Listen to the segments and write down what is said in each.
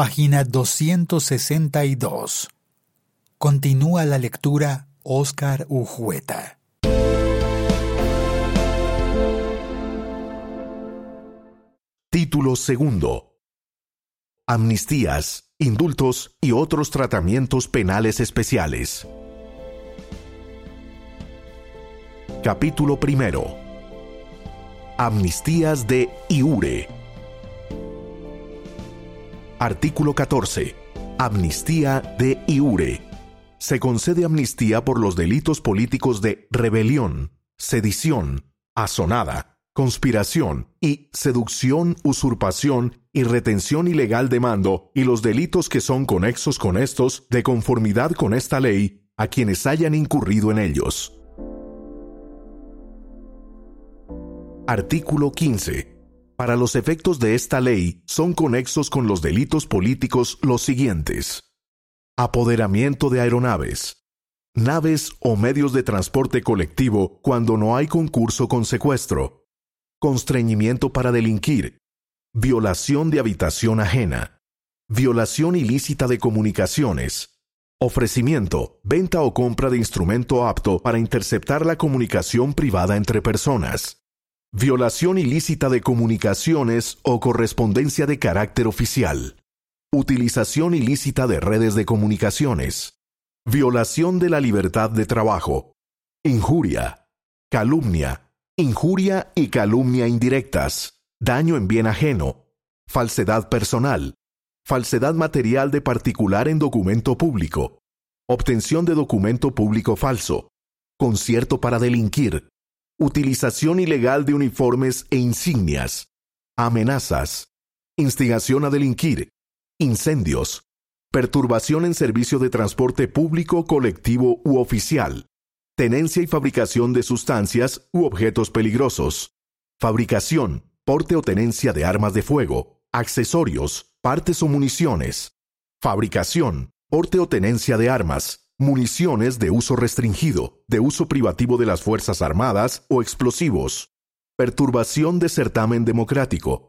página 262. Continúa la lectura Oscar Ujueta. Título segundo. Amnistías, indultos y otros tratamientos penales especiales. Capítulo primero. Amnistías de IURE. Artículo 14. Amnistía de IURE. Se concede amnistía por los delitos políticos de rebelión, sedición, asonada, conspiración y seducción, usurpación y retención ilegal de mando y los delitos que son conexos con estos de conformidad con esta ley a quienes hayan incurrido en ellos. Artículo 15. Para los efectos de esta ley son conexos con los delitos políticos los siguientes. Apoderamiento de aeronaves. Naves o medios de transporte colectivo cuando no hay concurso con secuestro. Constreñimiento para delinquir. Violación de habitación ajena. Violación ilícita de comunicaciones. Ofrecimiento, venta o compra de instrumento apto para interceptar la comunicación privada entre personas Violación ilícita de comunicaciones o correspondencia de carácter oficial. Utilización ilícita de redes de comunicaciones. Violación de la libertad de trabajo. Injuria. Calumnia. Injuria y calumnia indirectas. Daño en bien ajeno. Falsedad personal. Falsedad material de particular en documento público. Obtención de documento público falso. Concierto para delinquir utilización ilegal de uniformes e insignias, amenazas, instigación a delinquir, incendios, perturbación en servicio de transporte público, colectivo u oficial, tenencia y fabricación de sustancias u objetos peligrosos, fabricación, porte o tenencia de armas de fuego, accesorios, partes o municiones, fabricación, porte o tenencia de armas, municiones de uso restringido, de uso privativo de las Fuerzas Armadas o explosivos, perturbación de certamen democrático,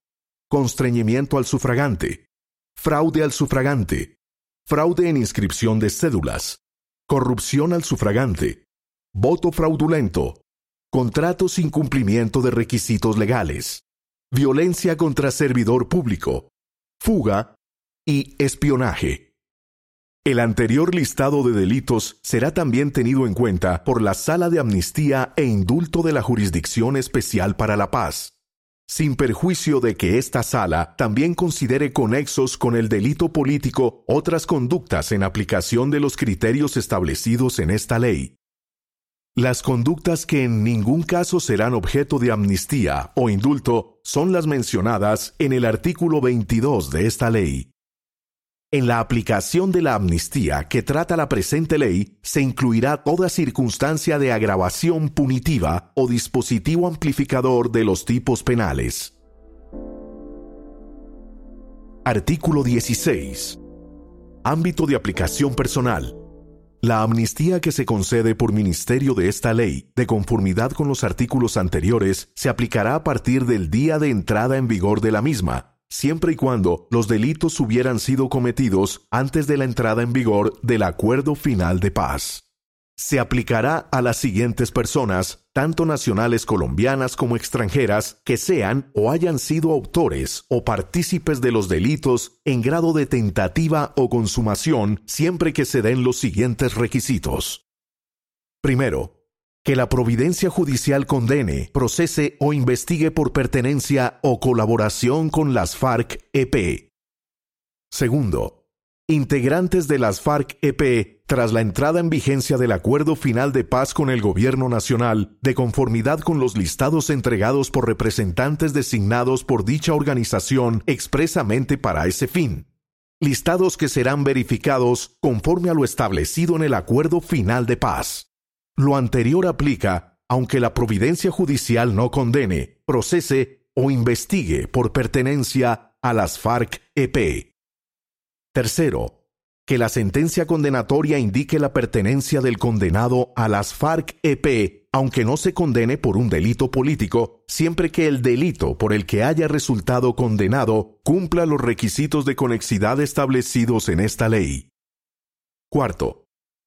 constreñimiento al sufragante, fraude al sufragante, fraude en inscripción de cédulas, corrupción al sufragante, voto fraudulento, contrato sin cumplimiento de requisitos legales, violencia contra servidor público, fuga y espionaje. El anterior listado de delitos será también tenido en cuenta por la Sala de Amnistía e Indulto de la Jurisdicción Especial para la Paz, sin perjuicio de que esta sala también considere conexos con el delito político otras conductas en aplicación de los criterios establecidos en esta ley. Las conductas que en ningún caso serán objeto de amnistía o indulto son las mencionadas en el artículo 22 de esta ley. En la aplicación de la amnistía que trata la presente ley, se incluirá toda circunstancia de agravación punitiva o dispositivo amplificador de los tipos penales. Artículo 16. Ámbito de aplicación personal. La amnistía que se concede por ministerio de esta ley, de conformidad con los artículos anteriores, se aplicará a partir del día de entrada en vigor de la misma, siempre y cuando los delitos hubieran sido cometidos antes de la entrada en vigor del acuerdo final de paz. Se aplicará a las siguientes personas, tanto nacionales colombianas como extranjeras, que sean o hayan sido autores o partícipes de los delitos en grado de tentativa o consumación, siempre que se den los siguientes requisitos. Primero, que la providencia judicial condene, procese o investigue por pertenencia o colaboración con las FARC-EP. Segundo, integrantes de las FARC-EP, tras la entrada en vigencia del acuerdo final de paz con el Gobierno Nacional, de conformidad con los listados entregados por representantes designados por dicha organización expresamente para ese fin. Listados que serán verificados conforme a lo establecido en el acuerdo final de paz. Lo anterior aplica aunque la providencia judicial no condene, procese o investigue por pertenencia a las FARC-EP. Tercero, que la sentencia condenatoria indique la pertenencia del condenado a las FARC-EP aunque no se condene por un delito político, siempre que el delito por el que haya resultado condenado cumpla los requisitos de conexidad establecidos en esta ley. Cuarto,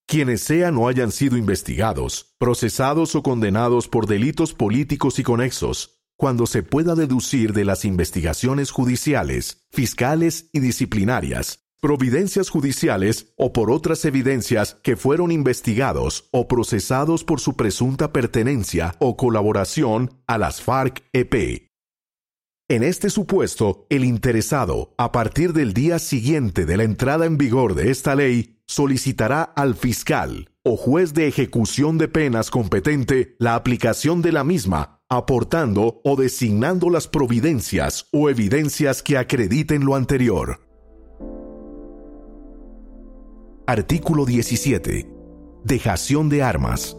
quienes sean o hayan sido investigados, procesados o condenados por delitos políticos y conexos, cuando se pueda deducir de las investigaciones judiciales, fiscales y disciplinarias, providencias judiciales o por otras evidencias que fueron investigados o procesados por su presunta pertenencia o colaboración a las FARC-EP. En este supuesto, el interesado, a partir del día siguiente de la entrada en vigor de esta ley, solicitará al fiscal o juez de ejecución de penas competente la aplicación de la misma, aportando o designando las providencias o evidencias que acrediten lo anterior. Artículo 17. Dejación de armas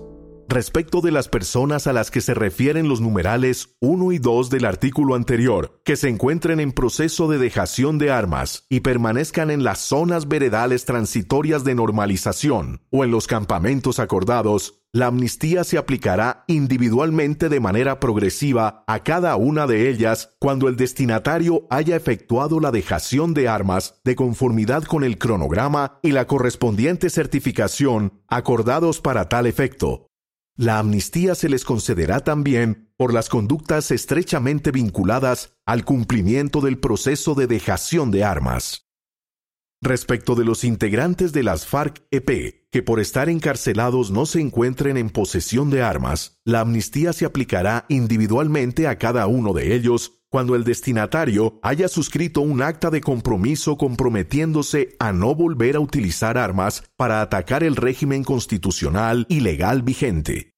respecto de las personas a las que se refieren los numerales 1 y 2 del artículo anterior, que se encuentren en proceso de dejación de armas y permanezcan en las zonas veredales transitorias de normalización o en los campamentos acordados, la amnistía se aplicará individualmente de manera progresiva a cada una de ellas cuando el destinatario haya efectuado la dejación de armas de conformidad con el cronograma y la correspondiente certificación acordados para tal efecto, la amnistía se les concederá también por las conductas estrechamente vinculadas al cumplimiento del proceso de dejación de armas. Respecto de los integrantes de las FARC-EP que por estar encarcelados no se encuentren en posesión de armas, la amnistía se aplicará individualmente a cada uno de ellos cuando el destinatario haya suscrito un acta de compromiso comprometiéndose a no volver a utilizar armas para atacar el régimen constitucional y legal vigente.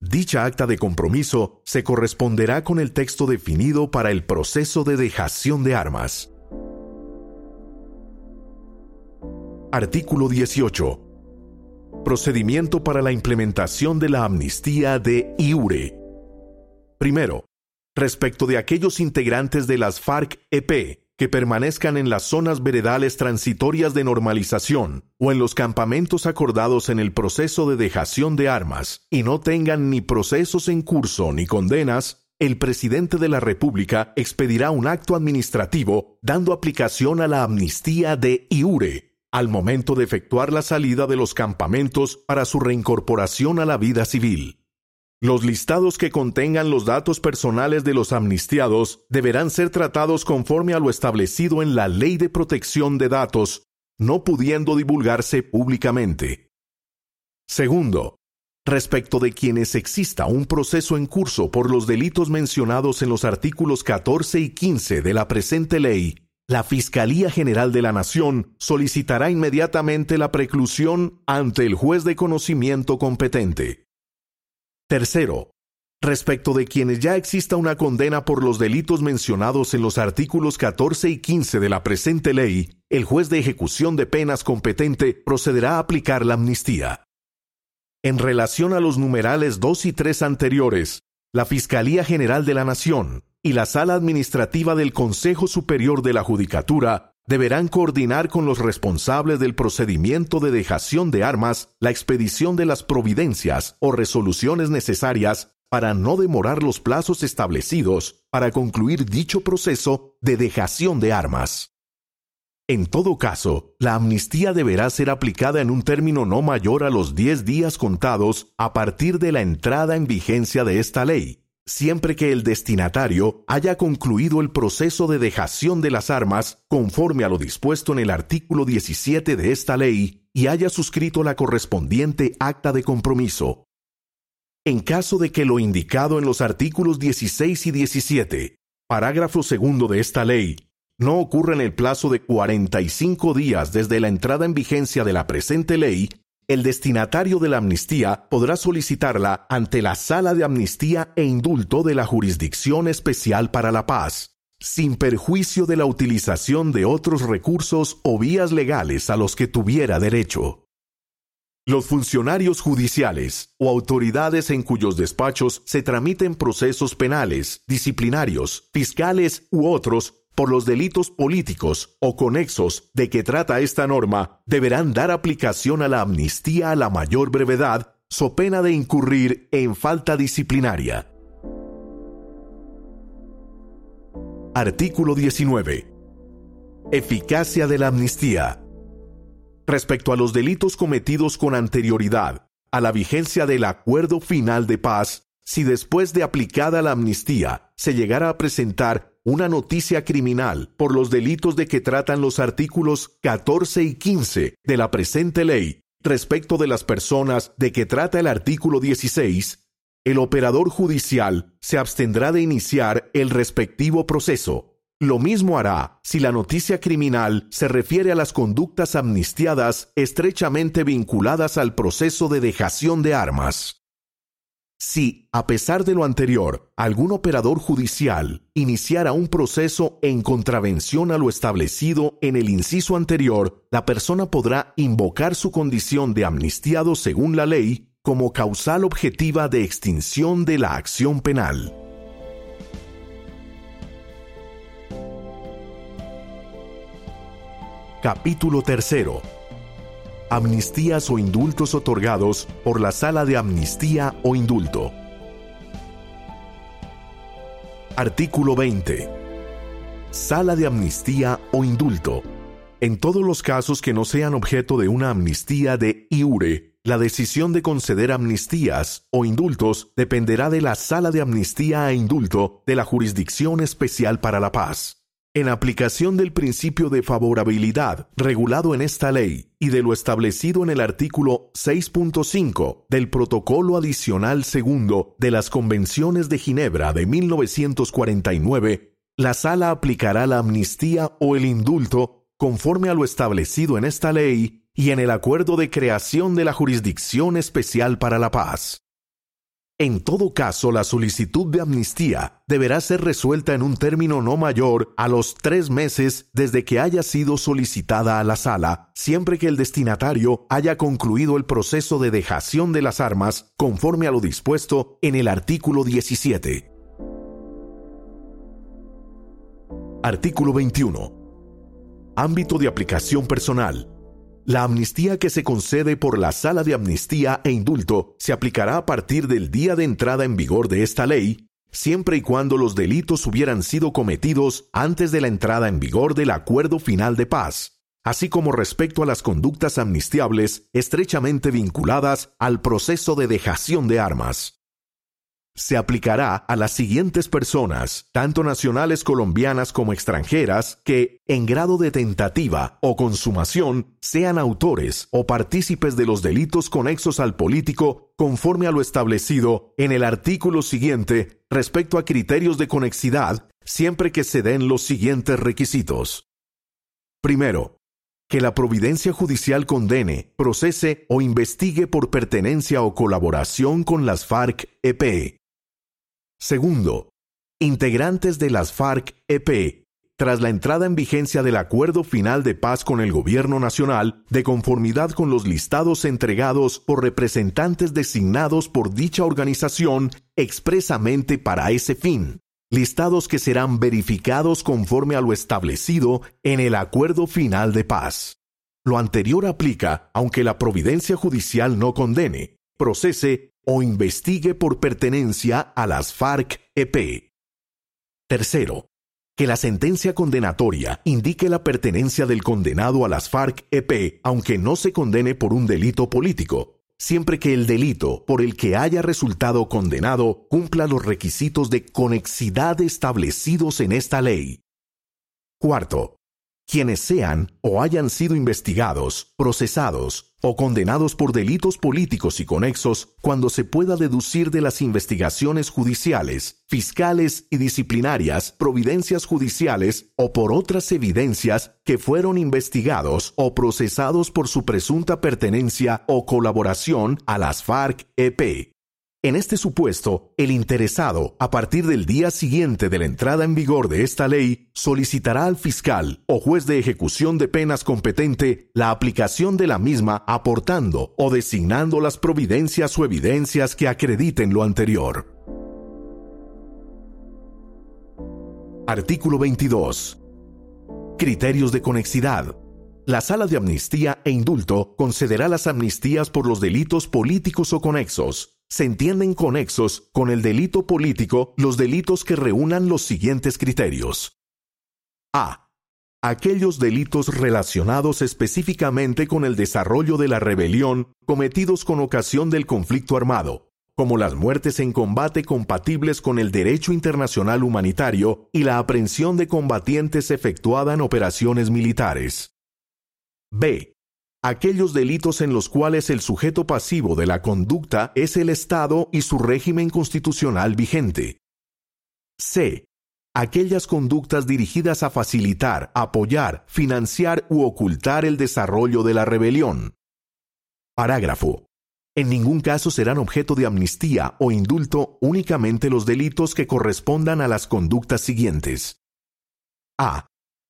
Dicha acta de compromiso se corresponderá con el texto definido para el proceso de dejación de armas. Artículo 18. Procedimiento para la implementación de la amnistía de IURE. Primero, respecto de aquellos integrantes de las FARC-EP que permanezcan en las zonas veredales transitorias de normalización o en los campamentos acordados en el proceso de dejación de armas y no tengan ni procesos en curso ni condenas, el presidente de la República expedirá un acto administrativo dando aplicación a la amnistía de IURE al momento de efectuar la salida de los campamentos para su reincorporación a la vida civil. Los listados que contengan los datos personales de los amnistiados deberán ser tratados conforme a lo establecido en la Ley de Protección de Datos, no pudiendo divulgarse públicamente. Segundo, respecto de quienes exista un proceso en curso por los delitos mencionados en los artículos 14 y 15 de la presente ley, la Fiscalía General de la Nación solicitará inmediatamente la preclusión ante el juez de conocimiento competente. Tercero, respecto de quienes ya exista una condena por los delitos mencionados en los artículos 14 y 15 de la presente ley, el juez de ejecución de penas competente procederá a aplicar la amnistía. En relación a los numerales 2 y 3 anteriores, la Fiscalía General de la Nación y la Sala Administrativa del Consejo Superior de la Judicatura deberán coordinar con los responsables del procedimiento de dejación de armas la expedición de las providencias o resoluciones necesarias para no demorar los plazos establecidos para concluir dicho proceso de dejación de armas. En todo caso, la amnistía deberá ser aplicada en un término no mayor a los 10 días contados a partir de la entrada en vigencia de esta ley, siempre que el destinatario haya concluido el proceso de dejación de las armas conforme a lo dispuesto en el artículo 17 de esta ley y haya suscrito la correspondiente acta de compromiso. En caso de que lo indicado en los artículos 16 y 17, parágrafo segundo de esta ley, no ocurra en el plazo de 45 días desde la entrada en vigencia de la presente ley, el destinatario de la amnistía podrá solicitarla ante la Sala de Amnistía e Indulto de la Jurisdicción Especial para la Paz, sin perjuicio de la utilización de otros recursos o vías legales a los que tuviera derecho. Los funcionarios judiciales o autoridades en cuyos despachos se tramiten procesos penales, disciplinarios, fiscales u otros por los delitos políticos o conexos de que trata esta norma deberán dar aplicación a la amnistía a la mayor brevedad so pena de incurrir en falta disciplinaria. Artículo 19. Eficacia de la amnistía. Respecto a los delitos cometidos con anterioridad a la vigencia del acuerdo final de paz, si después de aplicada la amnistía se llegara a presentar una noticia criminal por los delitos de que tratan los artículos 14 y 15 de la presente ley respecto de las personas de que trata el artículo 16, el operador judicial se abstendrá de iniciar el respectivo proceso. Lo mismo hará si la noticia criminal se refiere a las conductas amnistiadas estrechamente vinculadas al proceso de dejación de armas. Si, a pesar de lo anterior, algún operador judicial iniciara un proceso en contravención a lo establecido en el inciso anterior, la persona podrá invocar su condición de amnistiado según la ley como causal objetiva de extinción de la acción penal. Capítulo 3 amnistías o indultos otorgados por la Sala de Amnistía o Indulto. Artículo 20. Sala de Amnistía o Indulto. En todos los casos que no sean objeto de una amnistía de IURE, la decisión de conceder amnistías o indultos dependerá de la Sala de Amnistía e Indulto de la Jurisdicción Especial para la Paz. En aplicación del principio de favorabilidad regulado en esta ley y de lo establecido en el artículo 6.5 del Protocolo Adicional Segundo de las Convenciones de Ginebra de 1949, la Sala aplicará la amnistía o el indulto conforme a lo establecido en esta ley y en el acuerdo de creación de la Jurisdicción Especial para la Paz. En todo caso, la solicitud de amnistía deberá ser resuelta en un término no mayor a los tres meses desde que haya sido solicitada a la sala, siempre que el destinatario haya concluido el proceso de dejación de las armas conforme a lo dispuesto en el artículo 17. Artículo 21. Ámbito de aplicación personal. La amnistía que se concede por la Sala de Amnistía e Indulto se aplicará a partir del día de entrada en vigor de esta ley, siempre y cuando los delitos hubieran sido cometidos antes de la entrada en vigor del acuerdo final de paz, así como respecto a las conductas amnistiables estrechamente vinculadas al proceso de dejación de armas se aplicará a las siguientes personas, tanto nacionales colombianas como extranjeras, que, en grado de tentativa o consumación, sean autores o partícipes de los delitos conexos al político conforme a lo establecido en el artículo siguiente respecto a criterios de conexidad, siempre que se den los siguientes requisitos. Primero, que la providencia judicial condene, procese o investigue por pertenencia o colaboración con las FARC-EP. Segundo, integrantes de las FARC-EP, tras la entrada en vigencia del acuerdo final de paz con el Gobierno Nacional, de conformidad con los listados entregados por representantes designados por dicha organización expresamente para ese fin, listados que serán verificados conforme a lo establecido en el acuerdo final de paz. Lo anterior aplica aunque la providencia judicial no condene, procese o investigue por pertenencia a las FARC-EP. Tercero, que la sentencia condenatoria indique la pertenencia del condenado a las FARC-EP aunque no se condene por un delito político, siempre que el delito por el que haya resultado condenado cumpla los requisitos de conexidad establecidos en esta ley. Cuarto, quienes sean o hayan sido investigados, procesados o condenados por delitos políticos y conexos cuando se pueda deducir de las investigaciones judiciales, fiscales y disciplinarias, providencias judiciales o por otras evidencias que fueron investigados o procesados por su presunta pertenencia o colaboración a las FARC-EP en este supuesto, el interesado, a partir del día siguiente de la entrada en vigor de esta ley, solicitará al fiscal o juez de ejecución de penas competente la aplicación de la misma aportando o designando las providencias o evidencias que acrediten lo anterior. Artículo 22. Criterios de conexidad. La Sala de Amnistía e Indulto concederá las amnistías por los delitos políticos o conexos. Se entienden conexos con el delito político los delitos que reúnan los siguientes criterios. A. Aquellos delitos relacionados específicamente con el desarrollo de la rebelión cometidos con ocasión del conflicto armado, como las muertes en combate compatibles con el derecho internacional humanitario y la aprehensión de combatientes efectuada en operaciones militares. B. Aquellos delitos en los cuales el sujeto pasivo de la conducta es el Estado y su régimen constitucional vigente. C. Aquellas conductas dirigidas a facilitar, apoyar, financiar u ocultar el desarrollo de la rebelión. Parágrafo. En ningún caso serán objeto de amnistía o indulto únicamente los delitos que correspondan a las conductas siguientes. A.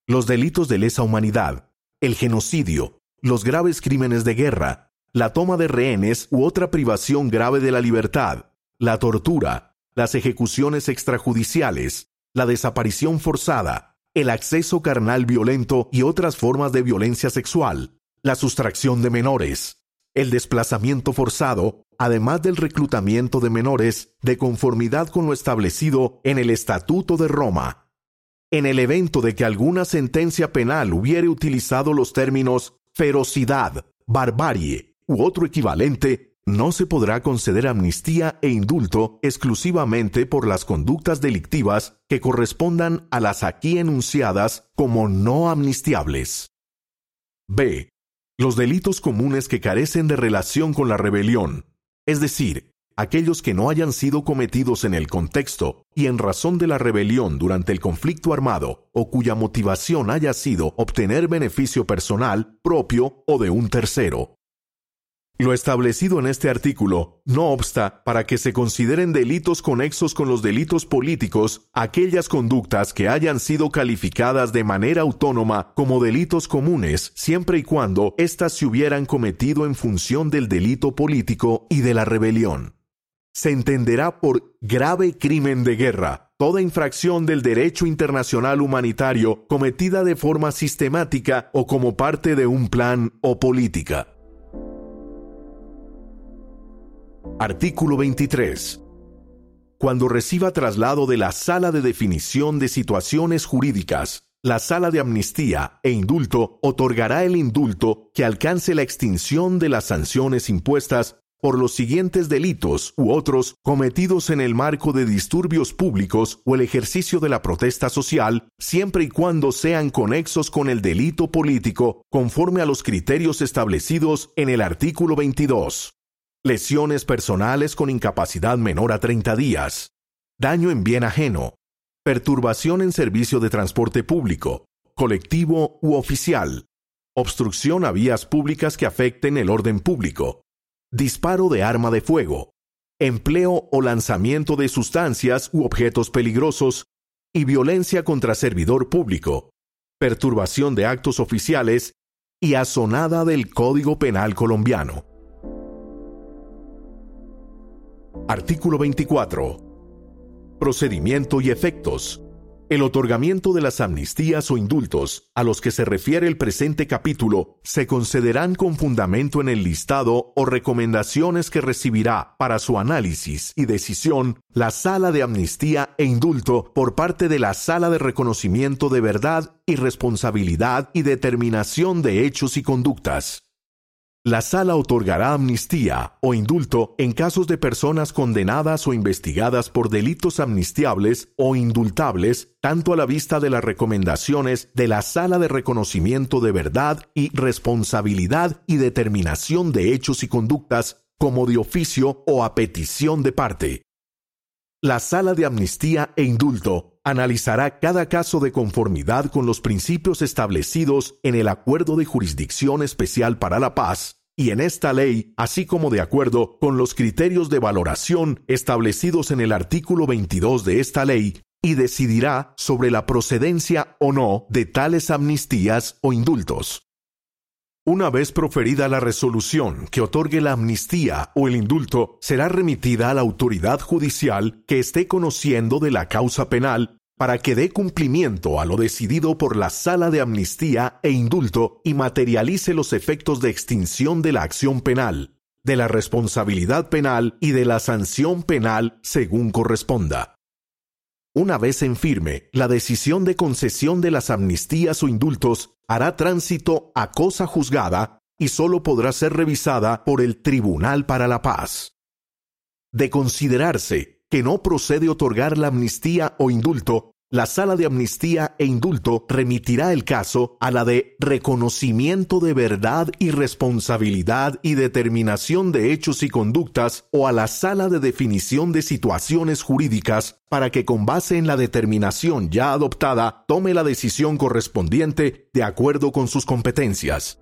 Los delitos de lesa humanidad, el genocidio, los graves crímenes de guerra, la toma de rehenes u otra privación grave de la libertad, la tortura, las ejecuciones extrajudiciales, la desaparición forzada, el acceso carnal violento y otras formas de violencia sexual, la sustracción de menores, el desplazamiento forzado, además del reclutamiento de menores de conformidad con lo establecido en el Estatuto de Roma. En el evento de que alguna sentencia penal hubiere utilizado los términos ferocidad, barbarie u otro equivalente, no se podrá conceder amnistía e indulto exclusivamente por las conductas delictivas que correspondan a las aquí enunciadas como no amnistiables. B. Los delitos comunes que carecen de relación con la rebelión, es decir, aquellos que no hayan sido cometidos en el contexto y en razón de la rebelión durante el conflicto armado o cuya motivación haya sido obtener beneficio personal, propio o de un tercero. Lo establecido en este artículo no obsta para que se consideren delitos conexos con los delitos políticos aquellas conductas que hayan sido calificadas de manera autónoma como delitos comunes siempre y cuando éstas se hubieran cometido en función del delito político y de la rebelión se entenderá por grave crimen de guerra toda infracción del derecho internacional humanitario cometida de forma sistemática o como parte de un plan o política. Artículo 23. Cuando reciba traslado de la Sala de Definición de Situaciones Jurídicas, la Sala de Amnistía e Indulto otorgará el indulto que alcance la extinción de las sanciones impuestas por los siguientes delitos u otros cometidos en el marco de disturbios públicos o el ejercicio de la protesta social, siempre y cuando sean conexos con el delito político conforme a los criterios establecidos en el artículo 22. Lesiones personales con incapacidad menor a 30 días. Daño en bien ajeno. Perturbación en servicio de transporte público, colectivo u oficial. Obstrucción a vías públicas que afecten el orden público disparo de arma de fuego, empleo o lanzamiento de sustancias u objetos peligrosos y violencia contra servidor público, perturbación de actos oficiales y asonada del Código Penal colombiano. Artículo 24. Procedimiento y efectos. El otorgamiento de las amnistías o indultos a los que se refiere el presente capítulo se concederán con fundamento en el listado o recomendaciones que recibirá para su análisis y decisión la Sala de Amnistía e Indulto por parte de la Sala de Reconocimiento de Verdad y Responsabilidad y Determinación de Hechos y Conductas. La sala otorgará amnistía o indulto en casos de personas condenadas o investigadas por delitos amnistiables o indultables, tanto a la vista de las recomendaciones de la sala de reconocimiento de verdad y responsabilidad y determinación de hechos y conductas, como de oficio o a petición de parte. La sala de amnistía e indulto analizará cada caso de conformidad con los principios establecidos en el Acuerdo de Jurisdicción Especial para la Paz y en esta ley, así como de acuerdo con los criterios de valoración establecidos en el artículo 22 de esta ley, y decidirá sobre la procedencia o no de tales amnistías o indultos. Una vez proferida la resolución que otorgue la amnistía o el indulto, será remitida a la autoridad judicial que esté conociendo de la causa penal para que dé cumplimiento a lo decidido por la Sala de Amnistía e Indulto y materialice los efectos de extinción de la acción penal, de la responsabilidad penal y de la sanción penal según corresponda. Una vez en firme, la decisión de concesión de las amnistías o indultos hará tránsito a cosa juzgada y sólo podrá ser revisada por el Tribunal para la Paz. De considerarse que no procede otorgar la amnistía o indulto, la Sala de Amnistía e Indulto remitirá el caso a la de reconocimiento de verdad y responsabilidad y determinación de hechos y conductas o a la Sala de Definición de Situaciones Jurídicas para que con base en la determinación ya adoptada tome la decisión correspondiente de acuerdo con sus competencias.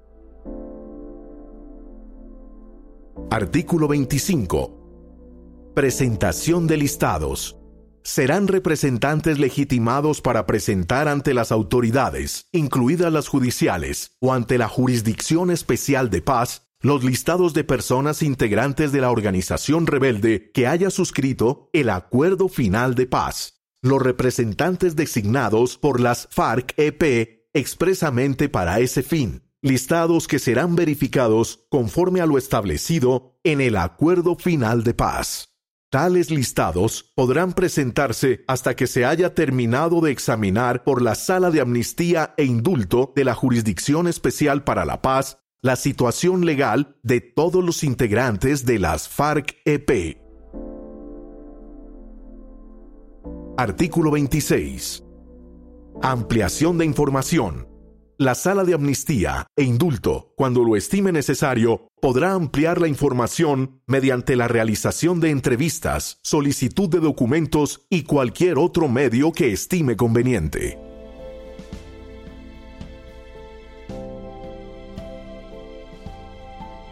Artículo 25. Presentación de listados serán representantes legitimados para presentar ante las autoridades, incluidas las judiciales, o ante la Jurisdicción Especial de Paz, los listados de personas integrantes de la organización rebelde que haya suscrito el Acuerdo Final de Paz, los representantes designados por las FARC-EP expresamente para ese fin, listados que serán verificados conforme a lo establecido en el Acuerdo Final de Paz. Tales listados podrán presentarse hasta que se haya terminado de examinar por la Sala de Amnistía e Indulto de la Jurisdicción Especial para la Paz la situación legal de todos los integrantes de las FARC-EP. Artículo 26. Ampliación de información la Sala de Amnistía e Indulto, cuando lo estime necesario, podrá ampliar la información mediante la realización de entrevistas, solicitud de documentos y cualquier otro medio que estime conveniente.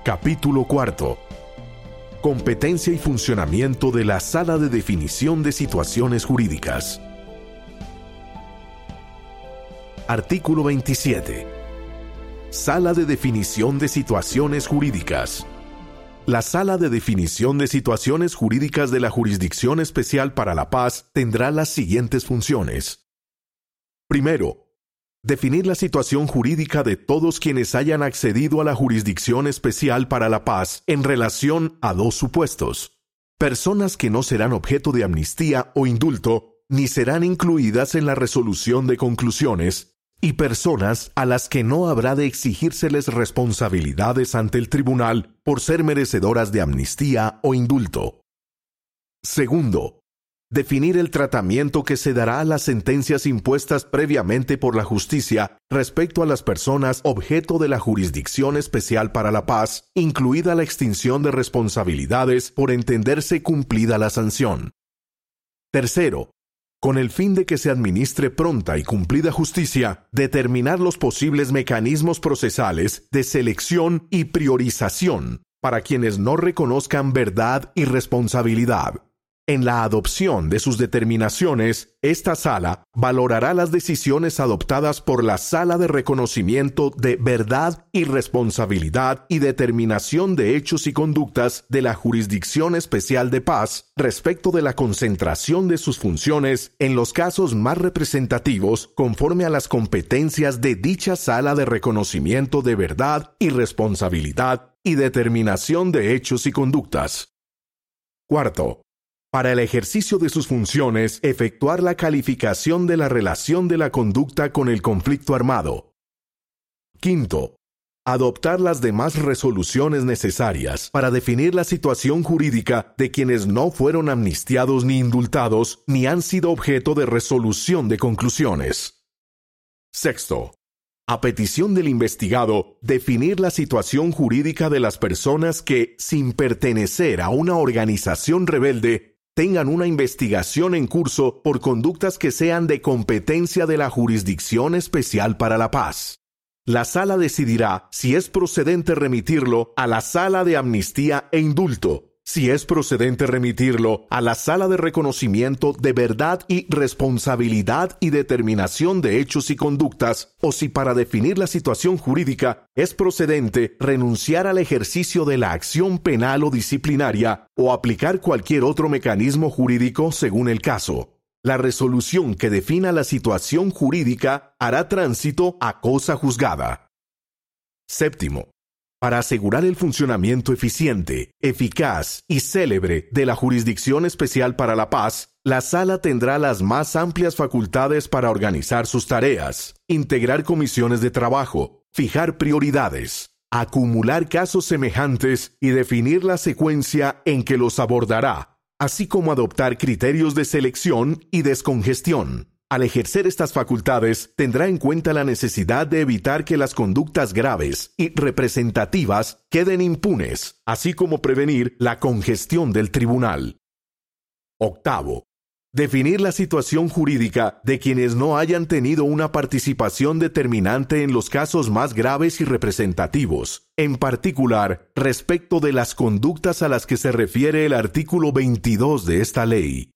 Capítulo cuarto. Competencia y funcionamiento de la Sala de Definición de Situaciones Jurídicas. Artículo 27. Sala de definición de situaciones jurídicas. La Sala de Definición de Situaciones Jurídicas de la Jurisdicción Especial para la Paz tendrá las siguientes funciones. Primero, definir la situación jurídica de todos quienes hayan accedido a la Jurisdicción Especial para la Paz en relación a dos supuestos. Personas que no serán objeto de amnistía o indulto ni serán incluidas en la resolución de conclusiones y personas a las que no habrá de exigírseles responsabilidades ante el tribunal por ser merecedoras de amnistía o indulto. Segundo, definir el tratamiento que se dará a las sentencias impuestas previamente por la justicia respecto a las personas objeto de la Jurisdicción Especial para la Paz, incluida la extinción de responsabilidades por entenderse cumplida la sanción. Tercero, con el fin de que se administre pronta y cumplida justicia, determinar los posibles mecanismos procesales de selección y priorización para quienes no reconozcan verdad y responsabilidad. En la adopción de sus determinaciones, esta sala valorará las decisiones adoptadas por la Sala de Reconocimiento de Verdad y Responsabilidad y Determinación de Hechos y Conductas de la Jurisdicción Especial de Paz respecto de la concentración de sus funciones en los casos más representativos conforme a las competencias de dicha Sala de Reconocimiento de Verdad y Responsabilidad y Determinación de Hechos y Conductas. Cuarto, para el ejercicio de sus funciones, efectuar la calificación de la relación de la conducta con el conflicto armado. Quinto, adoptar las demás resoluciones necesarias para definir la situación jurídica de quienes no fueron amnistiados ni indultados ni han sido objeto de resolución de conclusiones. Sexto, a petición del investigado, definir la situación jurídica de las personas que, sin pertenecer a una organización rebelde, tengan una investigación en curso por conductas que sean de competencia de la Jurisdicción Especial para la Paz. La sala decidirá si es procedente remitirlo a la sala de amnistía e indulto si es procedente remitirlo a la sala de reconocimiento de verdad y responsabilidad y determinación de hechos y conductas, o si para definir la situación jurídica es procedente renunciar al ejercicio de la acción penal o disciplinaria o aplicar cualquier otro mecanismo jurídico según el caso. La resolución que defina la situación jurídica hará tránsito a cosa juzgada. Séptimo. Para asegurar el funcionamiento eficiente, eficaz y célebre de la Jurisdicción Especial para la Paz, la sala tendrá las más amplias facultades para organizar sus tareas, integrar comisiones de trabajo, fijar prioridades, acumular casos semejantes y definir la secuencia en que los abordará, así como adoptar criterios de selección y descongestión. Al ejercer estas facultades, tendrá en cuenta la necesidad de evitar que las conductas graves y representativas queden impunes, así como prevenir la congestión del tribunal. Octavo. Definir la situación jurídica de quienes no hayan tenido una participación determinante en los casos más graves y representativos, en particular respecto de las conductas a las que se refiere el artículo 22 de esta ley.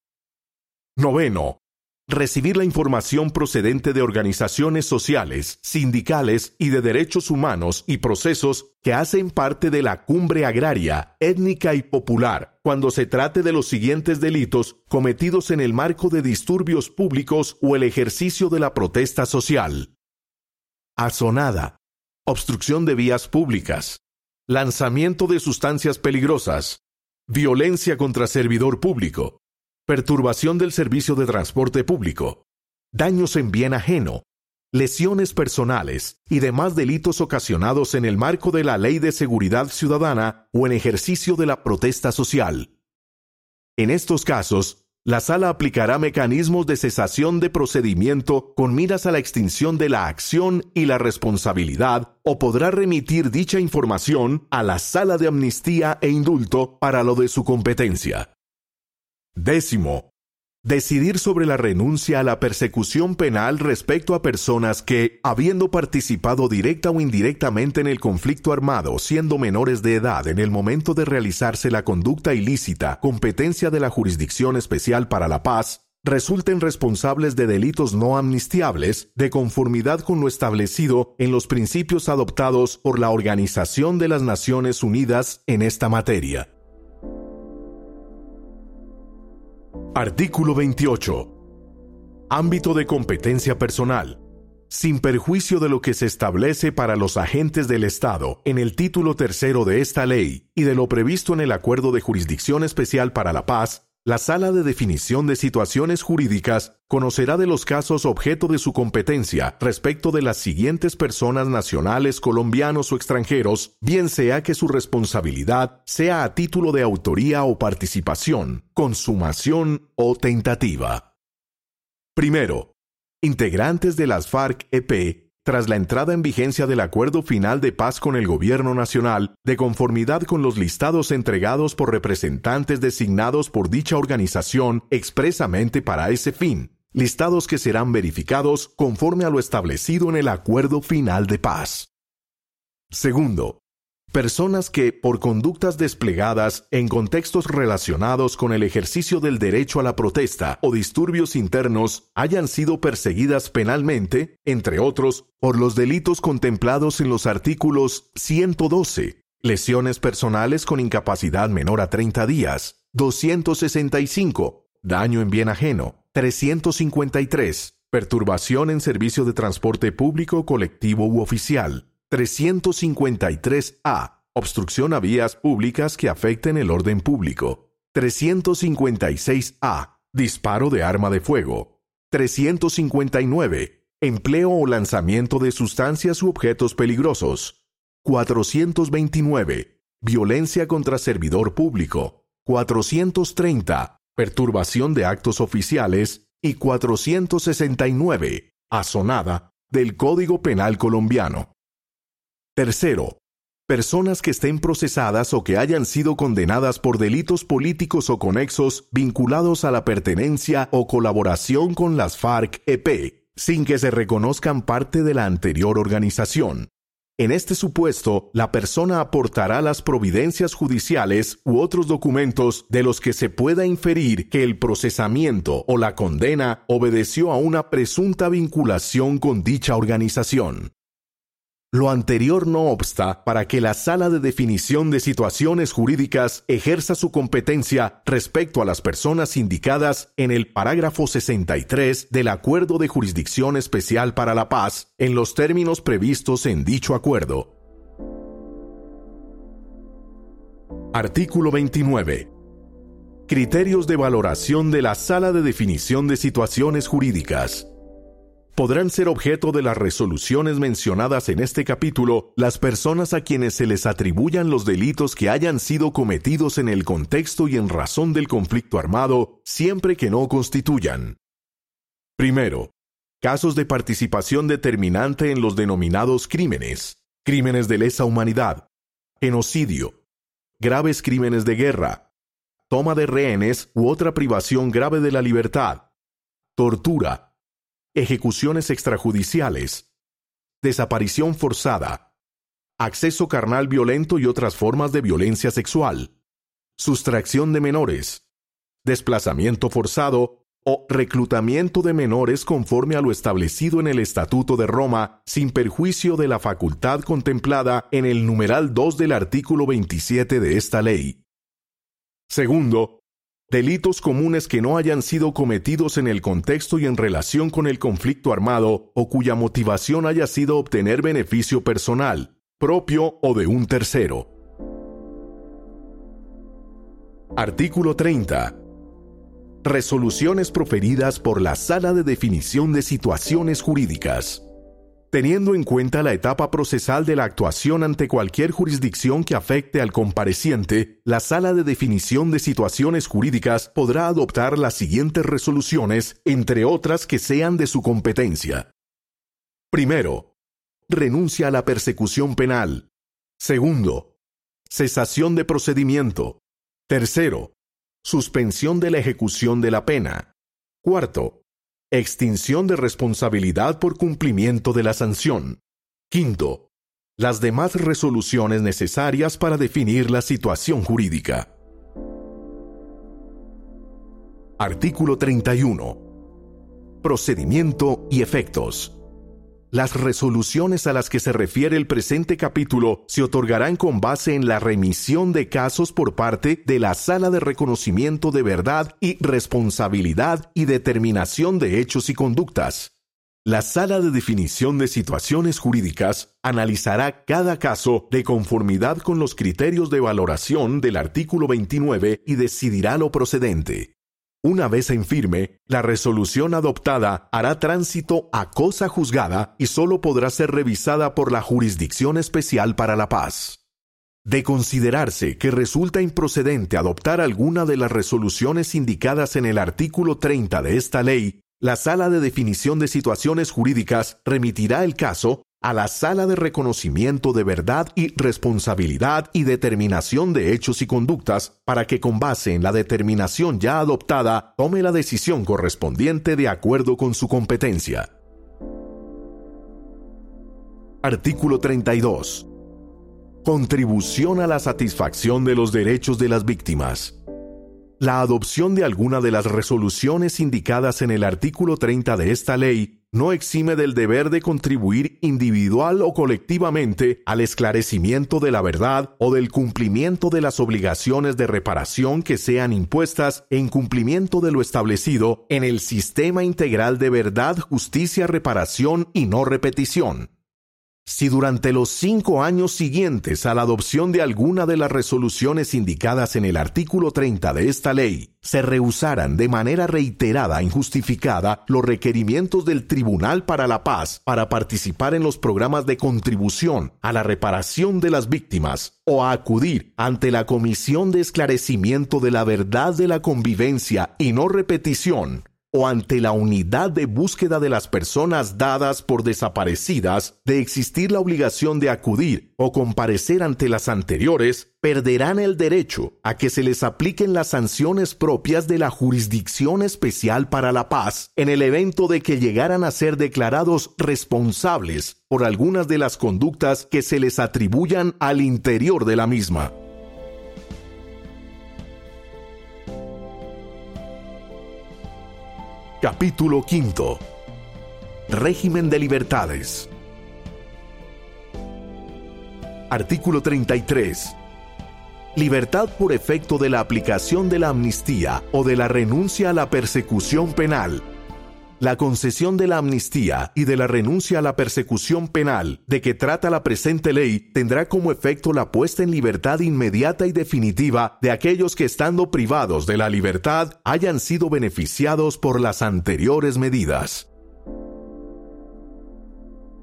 Noveno recibir la información procedente de organizaciones sociales, sindicales y de derechos humanos y procesos que hacen parte de la cumbre agraria, étnica y popular, cuando se trate de los siguientes delitos cometidos en el marco de disturbios públicos o el ejercicio de la protesta social. Azonada, obstrucción de vías públicas, lanzamiento de sustancias peligrosas, violencia contra servidor público, perturbación del servicio de transporte público, daños en bien ajeno, lesiones personales y demás delitos ocasionados en el marco de la Ley de Seguridad Ciudadana o en ejercicio de la protesta social. En estos casos, la sala aplicará mecanismos de cesación de procedimiento con miras a la extinción de la acción y la responsabilidad o podrá remitir dicha información a la sala de amnistía e indulto para lo de su competencia. Décimo, decidir sobre la renuncia a la persecución penal respecto a personas que, habiendo participado directa o indirectamente en el conflicto armado, siendo menores de edad en el momento de realizarse la conducta ilícita, competencia de la Jurisdicción Especial para la Paz, resulten responsables de delitos no amnistiables de conformidad con lo establecido en los principios adoptados por la Organización de las Naciones Unidas en esta materia. Artículo 28. Ámbito de competencia personal. Sin perjuicio de lo que se establece para los agentes del Estado en el título tercero de esta ley y de lo previsto en el Acuerdo de Jurisdicción Especial para la Paz, la Sala de Definición de Situaciones Jurídicas conocerá de los casos objeto de su competencia respecto de las siguientes personas nacionales colombianos o extranjeros, bien sea que su responsabilidad sea a título de autoría o participación, consumación o tentativa. Primero, integrantes de las FARC-EP tras la entrada en vigencia del acuerdo final de paz con el Gobierno Nacional, de conformidad con los listados entregados por representantes designados por dicha organización expresamente para ese fin, listados que serán verificados conforme a lo establecido en el acuerdo final de paz. Segundo, Personas que, por conductas desplegadas en contextos relacionados con el ejercicio del derecho a la protesta o disturbios internos, hayan sido perseguidas penalmente, entre otros, por los delitos contemplados en los artículos 112, lesiones personales con incapacidad menor a 30 días, 265, daño en bien ajeno, 353, perturbación en servicio de transporte público, colectivo u oficial, 353A. Obstrucción a vías públicas que afecten el orden público. 356A. Disparo de arma de fuego. 359. Empleo o lanzamiento de sustancias u objetos peligrosos. 429. Violencia contra servidor público. 430. Perturbación de actos oficiales. Y 469. Azonada del Código Penal colombiano. Tercero, personas que estén procesadas o que hayan sido condenadas por delitos políticos o conexos vinculados a la pertenencia o colaboración con las FARC-EP, sin que se reconozcan parte de la anterior organización. En este supuesto, la persona aportará las providencias judiciales u otros documentos de los que se pueda inferir que el procesamiento o la condena obedeció a una presunta vinculación con dicha organización. Lo anterior no obsta para que la Sala de Definición de Situaciones Jurídicas ejerza su competencia respecto a las personas indicadas en el parágrafo 63 del Acuerdo de Jurisdicción Especial para la Paz en los términos previstos en dicho acuerdo. Artículo 29. Criterios de valoración de la Sala de Definición de Situaciones Jurídicas podrán ser objeto de las resoluciones mencionadas en este capítulo las personas a quienes se les atribuyan los delitos que hayan sido cometidos en el contexto y en razón del conflicto armado, siempre que no constituyan. Primero, casos de participación determinante en los denominados crímenes, crímenes de lesa humanidad, genocidio, graves crímenes de guerra, toma de rehenes u otra privación grave de la libertad, tortura, ejecuciones extrajudiciales, desaparición forzada, acceso carnal violento y otras formas de violencia sexual, sustracción de menores, desplazamiento forzado o reclutamiento de menores conforme a lo establecido en el Estatuto de Roma sin perjuicio de la facultad contemplada en el numeral 2 del artículo 27 de esta ley. Segundo, delitos comunes que no hayan sido cometidos en el contexto y en relación con el conflicto armado o cuya motivación haya sido obtener beneficio personal, propio o de un tercero. Artículo 30. Resoluciones proferidas por la Sala de Definición de Situaciones Jurídicas teniendo en cuenta la etapa procesal de la actuación ante cualquier jurisdicción que afecte al compareciente, la Sala de Definición de Situaciones Jurídicas podrá adoptar las siguientes resoluciones, entre otras que sean de su competencia. Primero, renuncia a la persecución penal. Segundo, cesación de procedimiento. Tercero, suspensión de la ejecución de la pena. Cuarto, Extinción de responsabilidad por cumplimiento de la sanción. Quinto, las demás resoluciones necesarias para definir la situación jurídica. Artículo 31. Procedimiento y efectos. Las resoluciones a las que se refiere el presente capítulo se otorgarán con base en la remisión de casos por parte de la Sala de Reconocimiento de Verdad y Responsabilidad y Determinación de Hechos y Conductas. La Sala de Definición de Situaciones Jurídicas analizará cada caso de conformidad con los criterios de valoración del artículo 29 y decidirá lo procedente. Una vez en firme, la resolución adoptada hará tránsito a cosa juzgada y solo podrá ser revisada por la Jurisdicción Especial para la Paz. De considerarse que resulta improcedente adoptar alguna de las resoluciones indicadas en el artículo 30 de esta ley, la Sala de Definición de Situaciones Jurídicas remitirá el caso a la Sala de Reconocimiento de Verdad y Responsabilidad y Determinación de Hechos y Conductas para que con base en la determinación ya adoptada tome la decisión correspondiente de acuerdo con su competencia. Artículo 32. Contribución a la satisfacción de los derechos de las víctimas. La adopción de alguna de las resoluciones indicadas en el artículo 30 de esta ley no exime del deber de contribuir individual o colectivamente al esclarecimiento de la verdad o del cumplimiento de las obligaciones de reparación que sean impuestas en cumplimiento de lo establecido en el sistema integral de verdad, justicia, reparación y no repetición. Si durante los cinco años siguientes a la adopción de alguna de las resoluciones indicadas en el artículo 30 de esta ley se rehusaran de manera reiterada e injustificada los requerimientos del Tribunal para la Paz para participar en los programas de contribución a la reparación de las víctimas o acudir ante la Comisión de Esclarecimiento de la Verdad de la Convivencia y no repetición, o ante la unidad de búsqueda de las personas dadas por desaparecidas de existir la obligación de acudir o comparecer ante las anteriores, perderán el derecho a que se les apliquen las sanciones propias de la Jurisdicción Especial para la Paz en el evento de que llegaran a ser declarados responsables por algunas de las conductas que se les atribuyan al interior de la misma. Capítulo V. Régimen de libertades. Artículo 33. Libertad por efecto de la aplicación de la amnistía o de la renuncia a la persecución penal la concesión de la amnistía y de la renuncia a la persecución penal de que trata la presente ley tendrá como efecto la puesta en libertad inmediata y definitiva de aquellos que estando privados de la libertad hayan sido beneficiados por las anteriores medidas.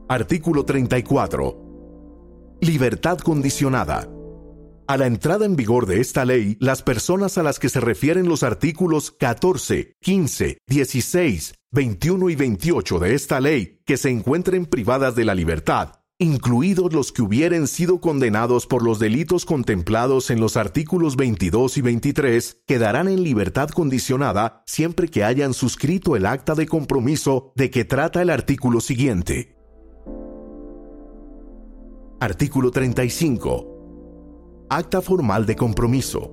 Artículo 34. Libertad condicionada. A la entrada en vigor de esta ley, las personas a las que se refieren los artículos 14, 15, 16, 21 y 28 de esta ley, que se encuentren privadas de la libertad, incluidos los que hubieren sido condenados por los delitos contemplados en los artículos 22 y 23, quedarán en libertad condicionada siempre que hayan suscrito el acta de compromiso de que trata el artículo siguiente. Artículo 35 Acta formal de compromiso.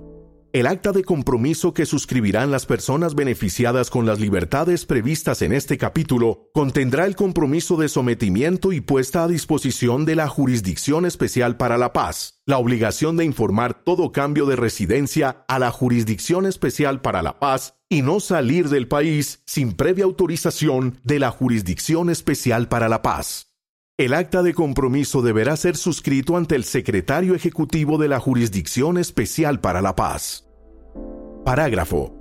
El acta de compromiso que suscribirán las personas beneficiadas con las libertades previstas en este capítulo contendrá el compromiso de sometimiento y puesta a disposición de la Jurisdicción Especial para la Paz, la obligación de informar todo cambio de residencia a la Jurisdicción Especial para la Paz y no salir del país sin previa autorización de la Jurisdicción Especial para la Paz. El acta de compromiso deberá ser suscrito ante el secretario ejecutivo de la Jurisdicción Especial para la Paz. Parágrafo.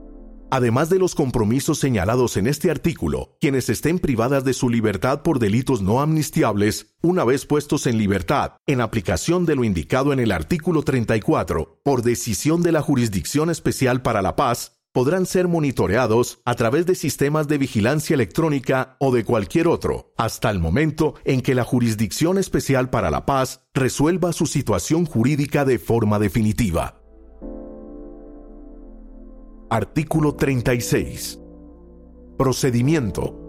Además de los compromisos señalados en este artículo, quienes estén privadas de su libertad por delitos no amnistiables, una vez puestos en libertad, en aplicación de lo indicado en el artículo 34, por decisión de la Jurisdicción Especial para la Paz, podrán ser monitoreados a través de sistemas de vigilancia electrónica o de cualquier otro, hasta el momento en que la Jurisdicción Especial para la Paz resuelva su situación jurídica de forma definitiva. Artículo 36. Procedimiento.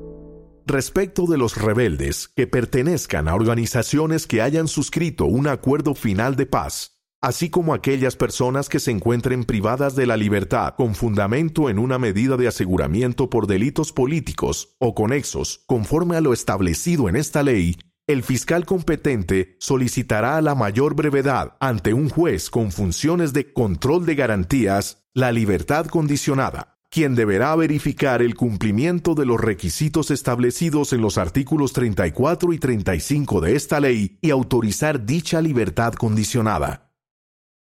Respecto de los rebeldes que pertenezcan a organizaciones que hayan suscrito un acuerdo final de paz, así como aquellas personas que se encuentren privadas de la libertad con fundamento en una medida de aseguramiento por delitos políticos o conexos conforme a lo establecido en esta ley, el fiscal competente solicitará a la mayor brevedad ante un juez con funciones de control de garantías la libertad condicionada, quien deberá verificar el cumplimiento de los requisitos establecidos en los artículos 34 y 35 de esta ley y autorizar dicha libertad condicionada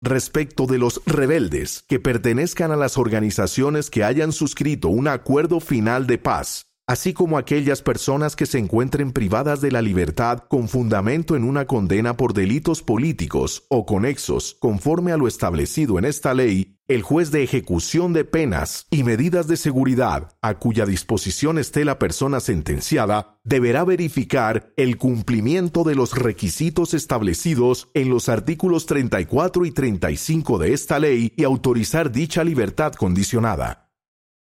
respecto de los rebeldes que pertenezcan a las organizaciones que hayan suscrito un acuerdo final de paz, así como aquellas personas que se encuentren privadas de la libertad con fundamento en una condena por delitos políticos o conexos conforme a lo establecido en esta ley, el juez de ejecución de penas y medidas de seguridad a cuya disposición esté la persona sentenciada deberá verificar el cumplimiento de los requisitos establecidos en los artículos 34 y 35 de esta ley y autorizar dicha libertad condicionada.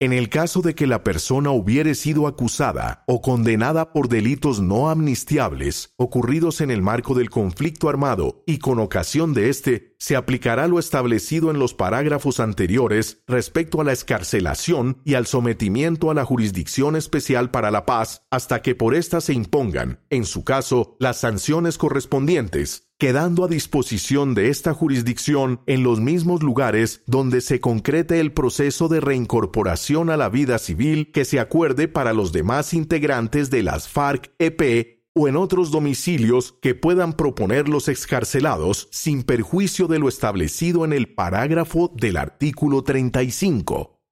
En el caso de que la persona hubiere sido acusada o condenada por delitos no amnistiables ocurridos en el marco del conflicto armado y con ocasión de éste, se aplicará lo establecido en los parágrafos anteriores respecto a la escarcelación y al sometimiento a la Jurisdicción Especial para la Paz hasta que por ésta se impongan, en su caso, las sanciones correspondientes, quedando a disposición de esta jurisdicción en los mismos lugares donde se concrete el proceso de reincorporación a la vida civil que se acuerde para los demás integrantes de las FARC-EP o en otros domicilios que puedan proponer los excarcelados sin perjuicio de lo establecido en el parágrafo del artículo 35.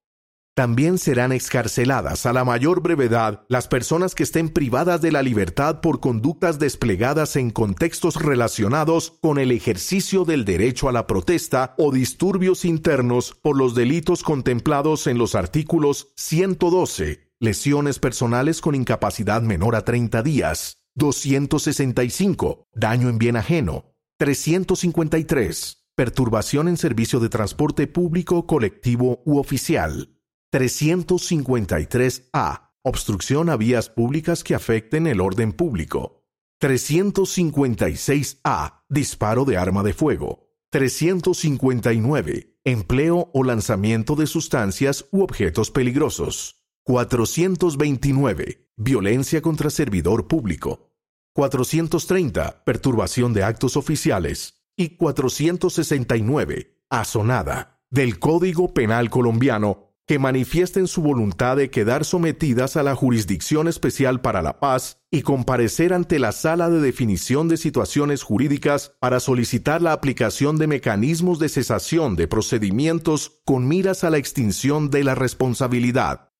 También serán excarceladas a la mayor brevedad las personas que estén privadas de la libertad por conductas desplegadas en contextos relacionados con el ejercicio del derecho a la protesta o disturbios internos por los delitos contemplados en los artículos 112, lesiones personales con incapacidad menor a 30 días, 265, daño en bien ajeno, 353, perturbación en servicio de transporte público, colectivo u oficial. 353A. Obstrucción a vías públicas que afecten el orden público. 356A. Disparo de arma de fuego. 359. Empleo o lanzamiento de sustancias u objetos peligrosos. 429. Violencia contra servidor público. 430, perturbación de actos oficiales, y 469, asonada, del Código Penal colombiano que manifiesten su voluntad de quedar sometidas a la Jurisdicción Especial para la Paz y comparecer ante la Sala de Definición de Situaciones Jurídicas para solicitar la aplicación de mecanismos de cesación de procedimientos con miras a la extinción de la responsabilidad.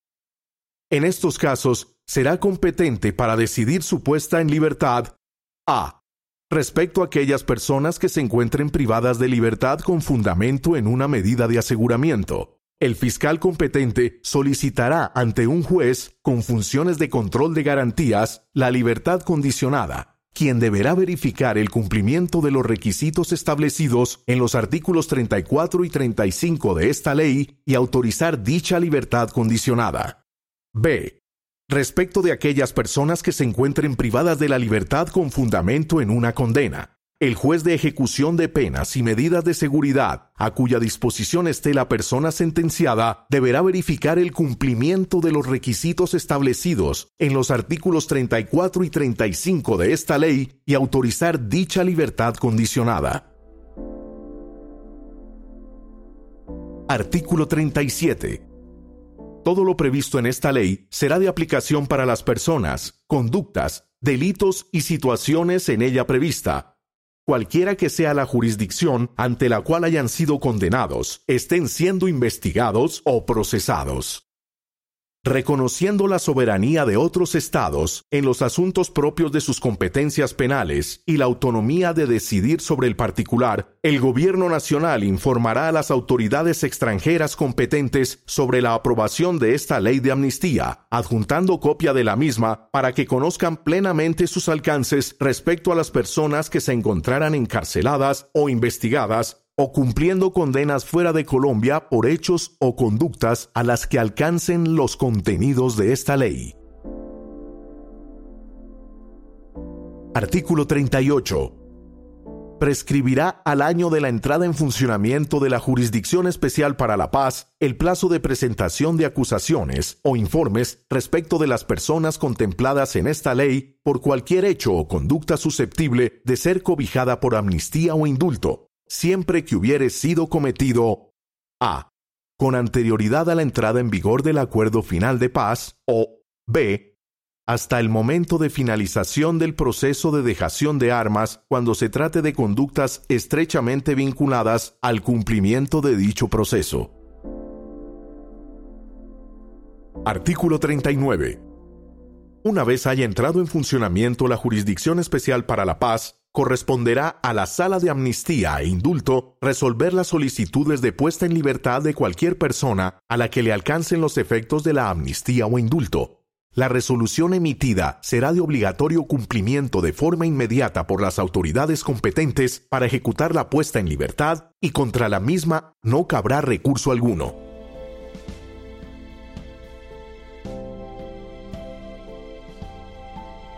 En estos casos, será competente para decidir su puesta en libertad a. Respecto a aquellas personas que se encuentren privadas de libertad con fundamento en una medida de aseguramiento el fiscal competente solicitará ante un juez con funciones de control de garantías la libertad condicionada, quien deberá verificar el cumplimiento de los requisitos establecidos en los artículos 34 y 35 de esta ley y autorizar dicha libertad condicionada. B. Respecto de aquellas personas que se encuentren privadas de la libertad con fundamento en una condena, el juez de ejecución de penas y medidas de seguridad, a cuya disposición esté la persona sentenciada, deberá verificar el cumplimiento de los requisitos establecidos en los artículos 34 y 35 de esta ley y autorizar dicha libertad condicionada. Artículo 37. Todo lo previsto en esta ley será de aplicación para las personas, conductas, delitos y situaciones en ella prevista, cualquiera que sea la jurisdicción ante la cual hayan sido condenados, estén siendo investigados o procesados reconociendo la soberanía de otros estados en los asuntos propios de sus competencias penales y la autonomía de decidir sobre el particular, el gobierno nacional informará a las autoridades extranjeras competentes sobre la aprobación de esta ley de amnistía, adjuntando copia de la misma para que conozcan plenamente sus alcances respecto a las personas que se encontraran encarceladas o investigadas o cumpliendo condenas fuera de Colombia por hechos o conductas a las que alcancen los contenidos de esta ley. Artículo 38. Prescribirá al año de la entrada en funcionamiento de la Jurisdicción Especial para la Paz el plazo de presentación de acusaciones o informes respecto de las personas contempladas en esta ley por cualquier hecho o conducta susceptible de ser cobijada por amnistía o indulto, siempre que hubiere sido cometido a. con anterioridad a la entrada en vigor del acuerdo final de paz o b. hasta el momento de finalización del proceso de dejación de armas cuando se trate de conductas estrechamente vinculadas al cumplimiento de dicho proceso. Artículo 39. Una vez haya entrado en funcionamiento la Jurisdicción Especial para la Paz, corresponderá a la Sala de Amnistía e Indulto resolver las solicitudes de puesta en libertad de cualquier persona a la que le alcancen los efectos de la amnistía o indulto. La resolución emitida será de obligatorio cumplimiento de forma inmediata por las autoridades competentes para ejecutar la puesta en libertad y contra la misma no cabrá recurso alguno.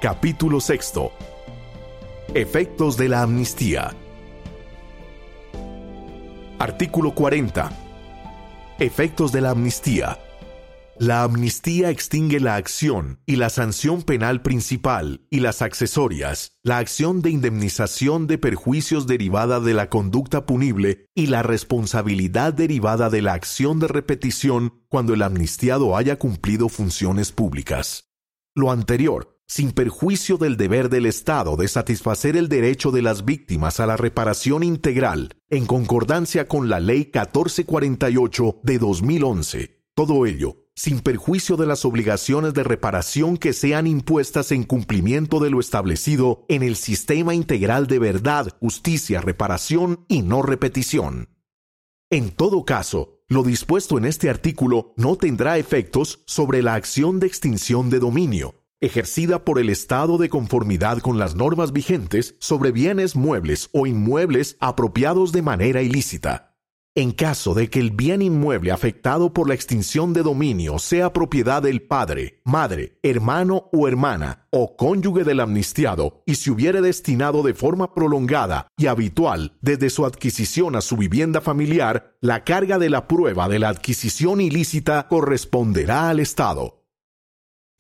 Capítulo sexto Efectos de la amnistía. Artículo 40. Efectos de la amnistía. La amnistía extingue la acción y la sanción penal principal y las accesorias, la acción de indemnización de perjuicios derivada de la conducta punible y la responsabilidad derivada de la acción de repetición cuando el amnistiado haya cumplido funciones públicas. Lo anterior sin perjuicio del deber del Estado de satisfacer el derecho de las víctimas a la reparación integral, en concordancia con la Ley 1448 de 2011. Todo ello sin perjuicio de las obligaciones de reparación que sean impuestas en cumplimiento de lo establecido en el sistema integral de verdad, justicia, reparación y no repetición. En todo caso, lo dispuesto en este artículo no tendrá efectos sobre la acción de extinción de dominio, ejercida por el Estado de conformidad con las normas vigentes sobre bienes muebles o inmuebles apropiados de manera ilícita. En caso de que el bien inmueble afectado por la extinción de dominio sea propiedad del padre, madre, hermano o hermana o cónyuge del amnistiado y se hubiere destinado de forma prolongada y habitual desde su adquisición a su vivienda familiar, la carga de la prueba de la adquisición ilícita corresponderá al Estado.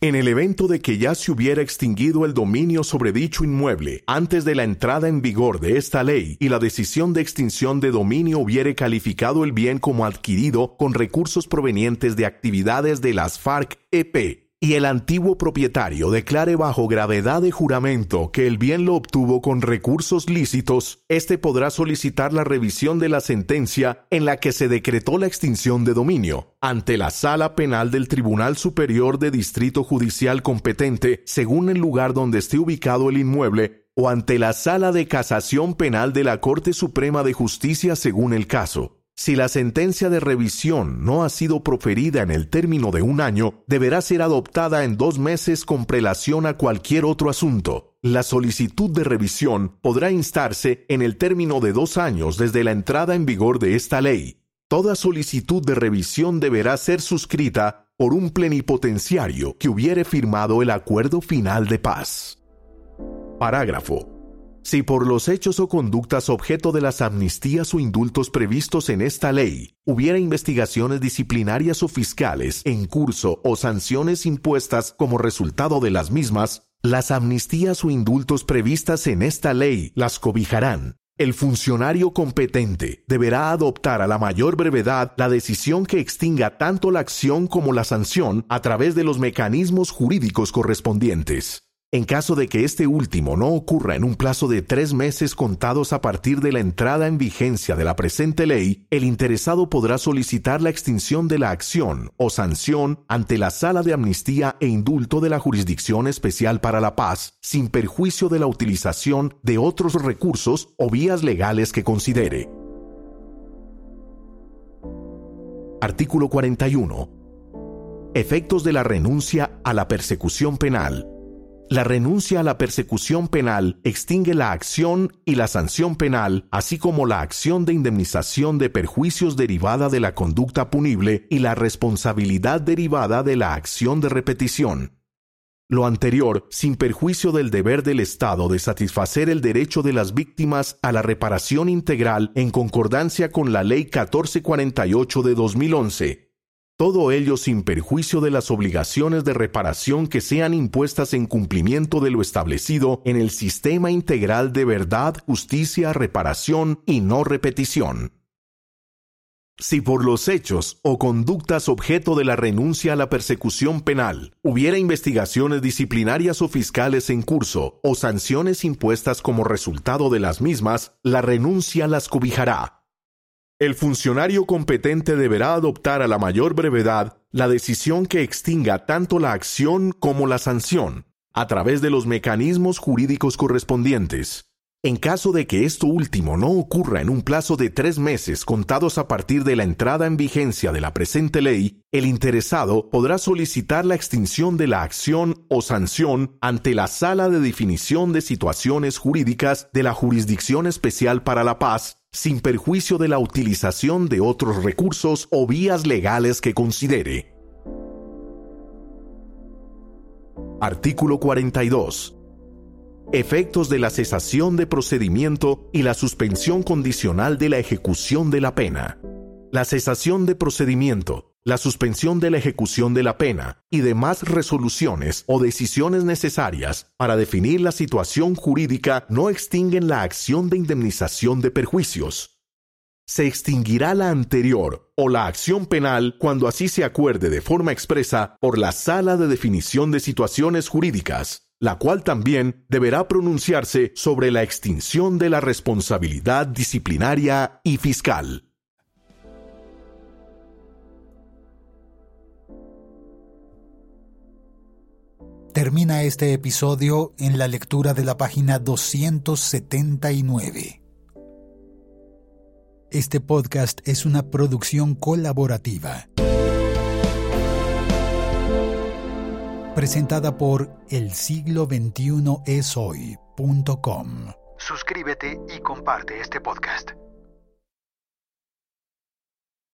En el evento de que ya se hubiera extinguido el dominio sobre dicho inmueble antes de la entrada en vigor de esta ley y la decisión de extinción de dominio hubiere calificado el bien como adquirido con recursos provenientes de actividades de las FARC-EP y el antiguo propietario declare bajo gravedad de juramento que el bien lo obtuvo con recursos lícitos, éste podrá solicitar la revisión de la sentencia en la que se decretó la extinción de dominio ante la sala penal del Tribunal Superior de Distrito Judicial competente según el lugar donde esté ubicado el inmueble o ante la sala de casación penal de la Corte Suprema de Justicia según el caso. Si la sentencia de revisión no ha sido proferida en el término de un año, deberá ser adoptada en dos meses con prelación a cualquier otro asunto. La solicitud de revisión podrá instarse en el término de dos años desde la entrada en vigor de esta ley. Toda solicitud de revisión deberá ser suscrita por un plenipotenciario que hubiere firmado el acuerdo final de paz. Parágrafo si por los hechos o conductas objeto de las amnistías o indultos previstos en esta ley hubiera investigaciones disciplinarias o fiscales en curso o sanciones impuestas como resultado de las mismas, las amnistías o indultos previstas en esta ley las cobijarán. El funcionario competente deberá adoptar a la mayor brevedad la decisión que extinga tanto la acción como la sanción a través de los mecanismos jurídicos correspondientes. En caso de que este último no ocurra en un plazo de tres meses contados a partir de la entrada en vigencia de la presente ley, el interesado podrá solicitar la extinción de la acción o sanción ante la Sala de Amnistía e Indulto de la Jurisdicción Especial para la Paz, sin perjuicio de la utilización de otros recursos o vías legales que considere. Artículo 41. Efectos de la renuncia a la persecución penal. La renuncia a la persecución penal extingue la acción y la sanción penal, así como la acción de indemnización de perjuicios derivada de la conducta punible y la responsabilidad derivada de la acción de repetición. Lo anterior, sin perjuicio del deber del Estado de satisfacer el derecho de las víctimas a la reparación integral en concordancia con la Ley 1448 de 2011, todo ello sin perjuicio de las obligaciones de reparación que sean impuestas en cumplimiento de lo establecido en el sistema integral de verdad, justicia, reparación y no repetición. Si por los hechos o conductas objeto de la renuncia a la persecución penal hubiera investigaciones disciplinarias o fiscales en curso o sanciones impuestas como resultado de las mismas, la renuncia las cobijará el funcionario competente deberá adoptar a la mayor brevedad la decisión que extinga tanto la acción como la sanción, a través de los mecanismos jurídicos correspondientes. En caso de que esto último no ocurra en un plazo de tres meses contados a partir de la entrada en vigencia de la presente ley, el interesado podrá solicitar la extinción de la acción o sanción ante la Sala de Definición de Situaciones Jurídicas de la Jurisdicción Especial para la Paz sin perjuicio de la utilización de otros recursos o vías legales que considere. Artículo 42. Efectos de la cesación de procedimiento y la suspensión condicional de la ejecución de la pena. La cesación de procedimiento la suspensión de la ejecución de la pena y demás resoluciones o decisiones necesarias para definir la situación jurídica no extinguen la acción de indemnización de perjuicios. Se extinguirá la anterior o la acción penal cuando así se acuerde de forma expresa por la Sala de Definición de Situaciones Jurídicas, la cual también deberá pronunciarse sobre la extinción de la responsabilidad disciplinaria y fiscal. Termina este episodio en la lectura de la página 279. Este podcast es una producción colaborativa. Presentada por el siglo 21 es hoy.com. Suscríbete y comparte este podcast.